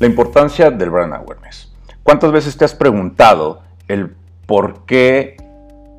La importancia del brand awareness. ¿Cuántas veces te has preguntado el por qué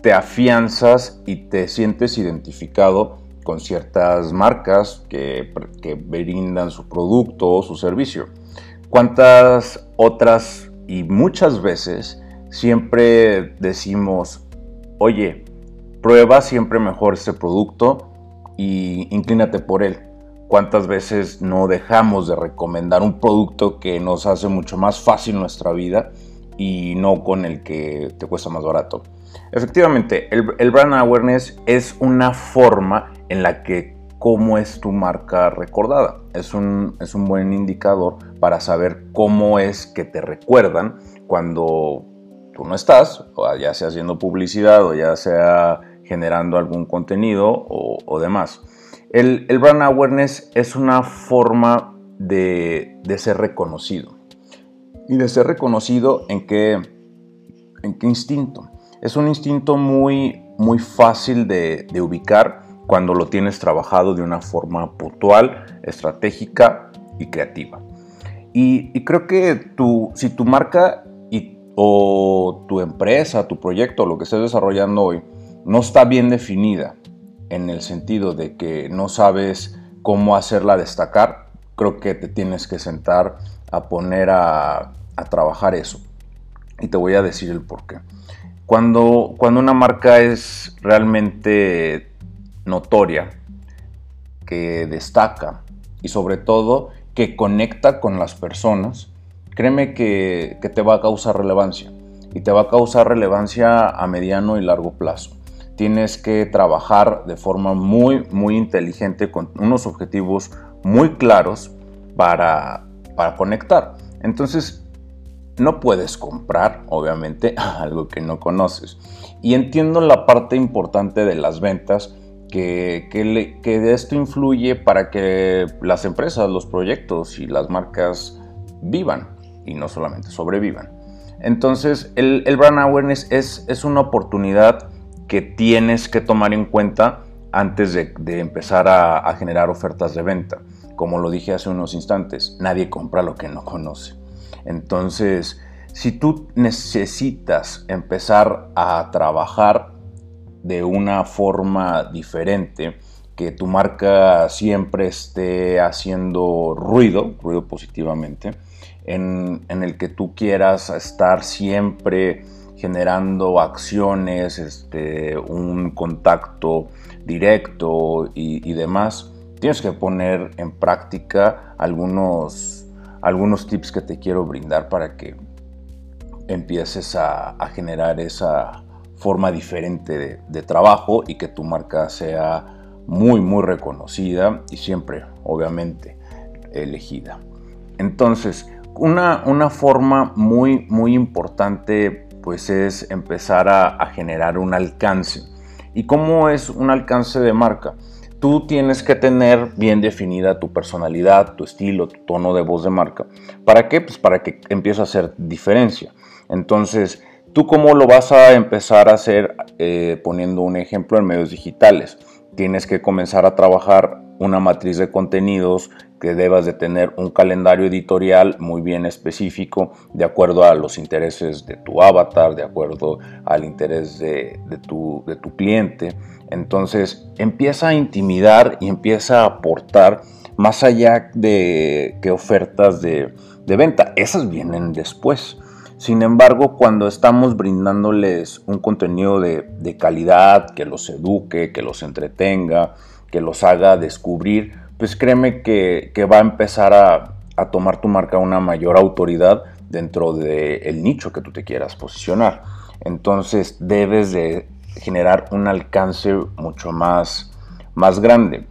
te afianzas y te sientes identificado con ciertas marcas que, brindan su producto o su servicio? ¿Cuántas otras y muchas veces siempre decimos, oye, prueba siempre mejor este producto y inclínate por él? ¿Cuántas veces no dejamos de recomendar un producto que nos hace mucho más fácil nuestra vida y no con el que te cuesta más barato? Efectivamente, el, brand awareness es una forma en la que cómo es tu marca recordada. Es un, es un buen indicador para saber cómo es que te recuerdan cuando tú no estás, ya sea haciendo publicidad o ya sea generando algún contenido o demás. El, brand awareness es una forma de, ser reconocido. ¿Y de ser reconocido en qué, en qué instinto? Es un instinto muy, muy fácil de, ubicar cuando lo tienes trabajado de una forma puntual, estratégica y creativa. Y, creo que tu, si tu marca y, o tu empresa, tu proyecto, lo que estés desarrollando hoy, no está bien definida en el sentido de que no sabes cómo hacerla destacar, creo que te tienes que sentar a poner a, trabajar eso. Y te voy a decir el por qué. Cuando, cuando una marca es realmente notoria, que destaca y sobre todo que conecta con las personas, créeme que, que te va a causar relevancia. Y te va a causar relevancia a mediano y largo plazo tienes que trabajar de forma muy, muy inteligente con unos objetivos muy claros para, para conectar. Entonces, no puedes comprar, obviamente, algo que no conoces. Y entiendo la parte importante de las ventas, que, que, de esto influye para que las empresas, los proyectos y las marcas vivan y no solamente sobrevivan. Entonces, el, el brand awareness es, es una oportunidad que tienes que tomar en cuenta antes de, empezar a, generar ofertas de venta. Como lo dije hace unos instantes, nadie compra lo que no conoce. Entonces, si tú necesitas empezar a trabajar de una forma diferente, que tu marca siempre esté haciendo ruido, ruido positivamente, en, el que tú quieras estar siempre generando acciones, este, un contacto directo y, demás, tienes que poner en práctica algunos, algunos tips que te quiero brindar para que empieces a, generar esa forma diferente de, de, trabajo y que tu marca sea muy, muy reconocida y siempre, obviamente, elegida. Entonces, una, una forma muy, muy importante pues es empezar a, generar un alcance. ¿Y cómo es un alcance de marca? Tú tienes que tener bien definida tu personalidad, tu estilo, tu tono de voz de marca. ¿Para qué? Pues para que empiece a hacer diferencia. Entonces, ¿tú cómo lo vas a empezar a hacer? Eh, poniendo un ejemplo en medios digitales. Tienes que comenzar a trabajar una matriz de contenidos que debas de tener un calendario editorial muy bien específico de acuerdo a los intereses de tu avatar, de acuerdo al interés de, tu, de tu cliente. Entonces empieza a intimidar y empieza a aportar más allá de que ofertas de, venta. Esas vienen después. Sin embargo, cuando estamos brindándoles un contenido de, de, calidad, que los eduque, que los entretenga, que los haga descubrir, pues créeme que, va a empezar a, tomar tu marca una mayor autoridad dentro del nicho que tú te quieras posicionar. Entonces debes de generar un alcance mucho más, más grande.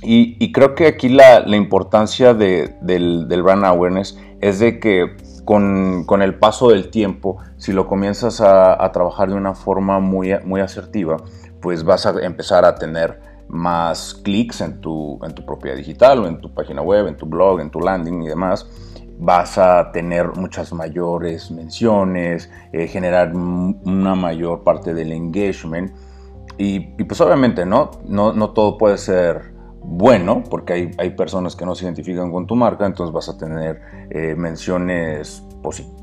Y, creo que aquí la, importancia del, brand awareness es de que con, el paso del tiempo, si lo comienzas a, a, trabajar de una forma muy, muy asertiva, pues vas a empezar a tener más clics en tu, en tu propiedad digital o en tu página web, en tu blog, en tu landing y demás, vas a tener muchas mayores menciones, eh, generar una mayor parte del engagement y, pues obviamente ¿no? ¿no? No todo puede ser bueno, porque hay, hay, personas que no se identifican con tu marca, entonces vas a tener eh, menciones,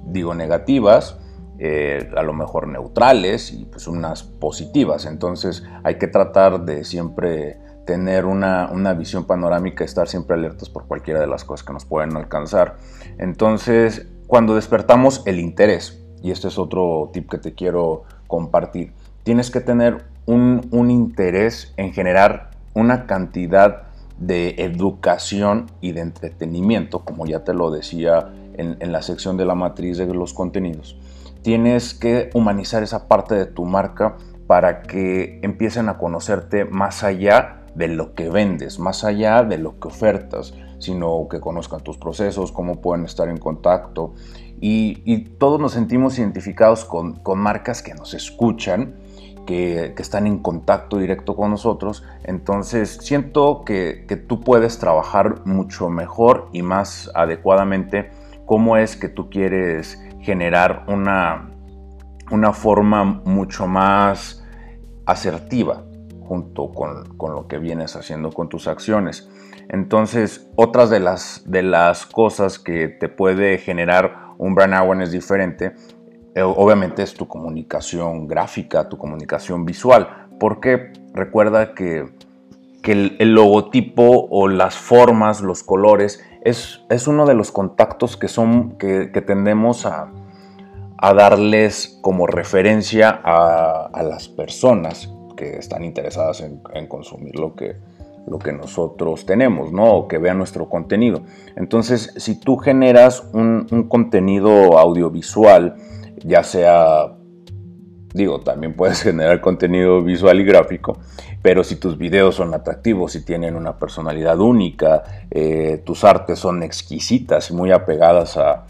digo, negativas, eh, a lo mejor neutrales y pues unas positivas. Entonces hay que tratar de siempre tener una, una, visión panorámica, estar siempre alertas por cualquiera de las cosas que nos pueden alcanzar. Entonces, cuando despertamos el interés, y este es otro tip que te quiero compartir, tienes que tener un, un interés en generar una cantidad de educación y de entretenimiento, como ya te lo decía en, en la sección de la matriz de los contenidos. Tienes que humanizar esa parte de tu marca para que empiecen a conocerte más allá de lo que vendes, más allá de lo que ofertas, sino que conozcan tus procesos, cómo pueden estar en contacto. Y, todos nos sentimos identificados con, marcas que nos escuchan, que, están en contacto directo con nosotros. Entonces siento que, que tú puedes trabajar mucho mejor y más adecuadamente cómo es que tú quieres generar una, una forma mucho más asertiva junto con, lo que vienes haciendo con tus acciones. Entonces, otras de las, de las cosas que te puede generar un brand awareness diferente, eh, obviamente es tu comunicación gráfica, tu comunicación visual, porque recuerda que, el, logotipo o las formas, los colores, es, es uno de los contactos que, son, que, tendemos a, darles como referencia a, a las personas que están interesadas en, consumir lo que, lo que nosotros tenemos, ¿no? O que vean nuestro contenido. Entonces, si tú generas un, contenido audiovisual, ya sea, digo, también puedes generar contenido visual y gráfico, pero si tus videos son atractivos, si tienen una personalidad única, eh, tus artes son exquisitas y muy apegadas a,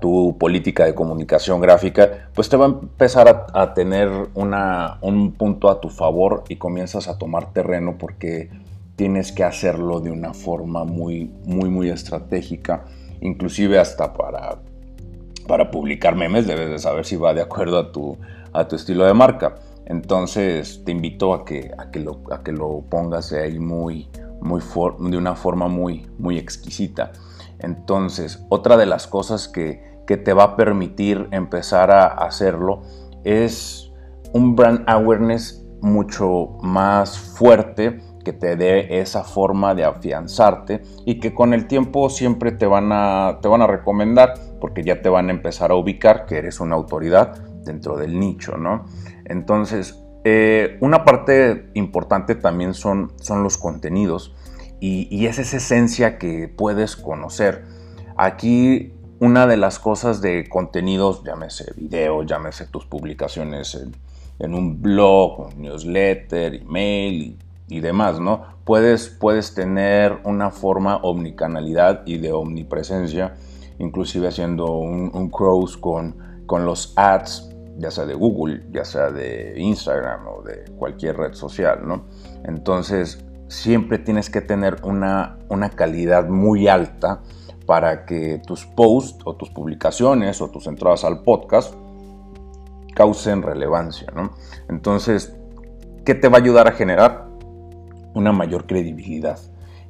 tu política de comunicación gráfica, pues te va a empezar a, tener un punto a tu favor y comienzas a tomar terreno porque tienes que hacerlo de una forma muy, muy, muy estratégica, inclusive hasta para, para publicar memes debes de saber si va de acuerdo a tu, a tu estilo de marca. Entonces te invito a que, a que, lo, a que lo pongas ahí muy, muy de una forma muy, muy exquisita. Entonces, otra de las cosas que, te va a permitir empezar a hacerlo es un brand awareness mucho más fuerte que te dé esa forma de afianzarte y que con el tiempo siempre te van a, te van a recomendar porque ya te van a empezar a ubicar que eres una autoridad dentro del nicho, ¿no? Entonces, eh, una parte importante también son, son los contenidos y, es esa esencia que puedes conocer. Aquí una de las cosas de contenidos, llámese video, llámese tus publicaciones en, un blog, newsletter, email y, demás, ¿no? Puedes, puedes tener una forma omnicanalidad y de omnipresencia, inclusive haciendo un, un cross con, con los ads, ya sea de Google, ya sea de Instagram o de cualquier red social, ¿no? Entonces, siempre tienes que tener una, una calidad muy alta para que tus posts o tus publicaciones o tus entradas al podcast causen relevancia. ¿no? Entonces, ¿qué te va a ayudar a generar? Una mayor credibilidad.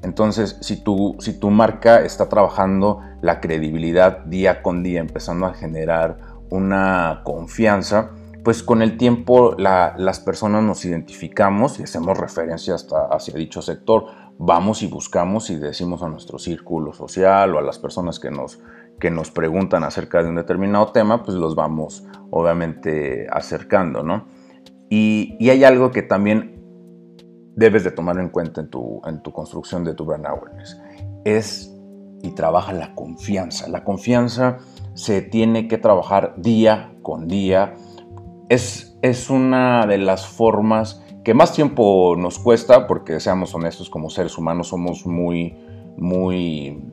Entonces, si tu, si tu marca está trabajando la credibilidad día con día, empezando a generar una confianza, pues con el tiempo las personas nos identificamos y hacemos referencia hasta hacia dicho sector. Vamos y buscamos y decimos a nuestro círculo social o a las personas que nos, que nos preguntan acerca de un determinado tema, pues los vamos obviamente acercando, ¿no? Y, hay algo que también debes de tomar en cuenta en tu, en tu construcción de tu brand awareness. Es y trabaja la confianza. La confianza se tiene que trabajar día con día es, una de las formas que más tiempo nos cuesta, porque seamos honestos, como seres humanos somos muy, muy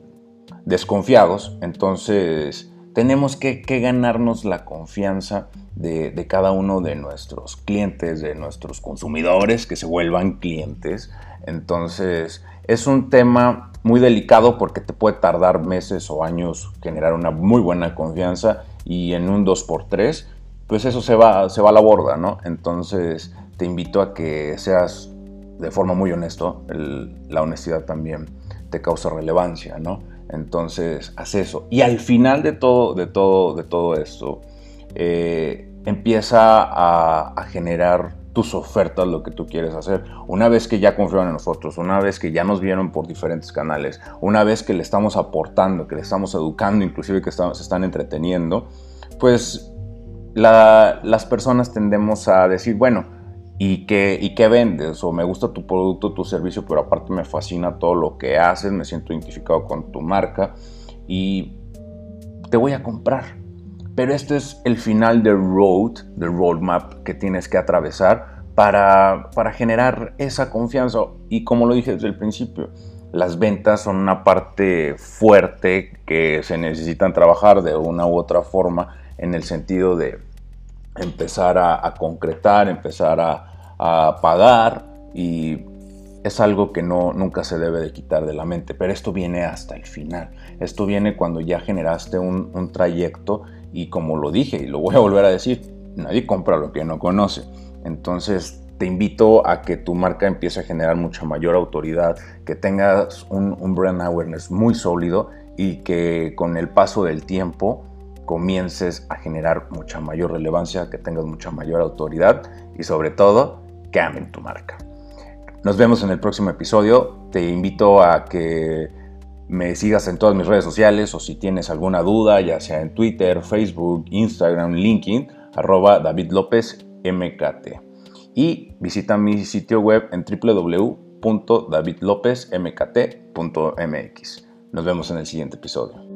desconfiados, entonces tenemos que, ganarnos la confianza de, de, cada uno de nuestros clientes, de nuestros consumidores, que se vuelvan clientes. Entonces es un tema muy delicado porque te puede tardar meses o años generar una muy buena confianza y en un 2x3 pues eso se va, se va a la borda, ¿no? Entonces te invito a que seas de forma muy honesto, la honestidad también te causa relevancia, ¿no? Entonces, haz eso. Y al final de todo, de todo, de todo esto, eh, empieza a, generar tus ofertas, lo que tú quieres hacer. Una vez que ya confían en nosotros, una vez que ya nos vieron por diferentes canales, una vez que le estamos aportando, que le estamos educando, inclusive que se están entreteniendo, pues las personas tendemos a decir, bueno, ¿y qué, ¿y qué vendes? O me gusta tu producto, tu servicio, pero aparte me fascina todo lo que haces, me siento identificado con tu marca y te voy a comprar. Pero este es el final del road, del roadmap que tienes que atravesar para, para generar esa confianza. Y como lo dije desde el principio, las ventas son una parte fuerte que se necesitan trabajar de una u otra forma en el sentido de empezar a, concretar, empezar a, a, pagar y es algo que no, nunca se debe de quitar de la mente, pero esto viene hasta el final. Esto viene cuando ya generaste un, un trayecto y como lo dije y lo voy a volver a decir, nadie compra lo que no conoce. Entonces te invito a que tu marca empiece a generar mucha mayor autoridad, que tengas un, un brand awareness muy sólido y que con el paso del tiempo comiences a generar mucha mayor relevancia, que tengas mucha mayor autoridad y sobre todo que amen tu marca. Nos vemos en el próximo episodio. Te invito a que me sigas en todas mis redes sociales o si tienes alguna duda, ya sea en Twitter, Facebook, Instagram, LinkedIn, arroba David. Y visita mi sitio web en www.davidlopezmkt.mx. Nos vemos en el siguiente episodio.